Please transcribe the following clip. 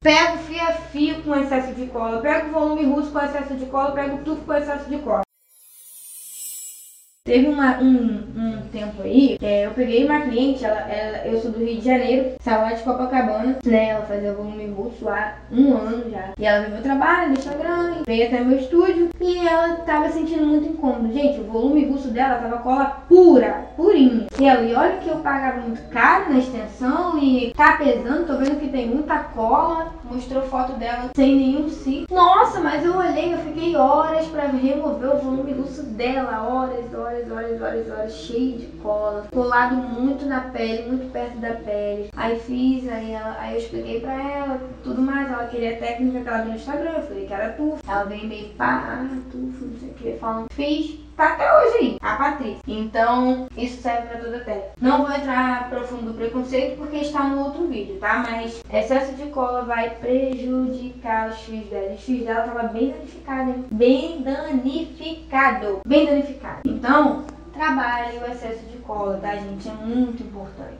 Pego fia-fio com excesso de cola, pego volume russo com excesso de cola, pego tufo com excesso de cola. Teve uma, um, um tempo aí, é, eu peguei uma cliente, ela, ela, eu sou do Rio de Janeiro, saiu lá de Copacabana, né? Ela fazia volume russo há um ano já. E ela viu meu trabalho no Instagram, veio até meu estúdio e ela tava sentindo muito incômodo. Gente, o volume russo dela tava cola pura, purinha. E ela, e olha que eu pagava muito caro na extensão e tá pesando, tô vendo que tem muita cola. Mostrou foto dela sem nenhum ciclo. Nossa, mas eu olhei, horas pra remover o volume russo dela, horas, horas horas, horas, horas, cheio de cola, colado muito na pele, muito perto da pele. Aí fiz, aí, ela, aí eu expliquei pra ela tudo mais. Ela queria a técnica que ela viu no Instagram, eu falei que era tufo. Ela veio meio pá, tufo, não sei o que, falando. Fiz, tá até hoje aí, a Patrícia. Então, isso serve pra toda a pele. Não vou entrar profundo do preconceito porque está no outro vídeo, tá? Mas excesso de cola vai prejudicar os fios dela. Os fios dela tava bem danificado, hein? Bem danificado. Bem danificado. Então, trabalhe o excesso de cola, tá, gente? É muito importante.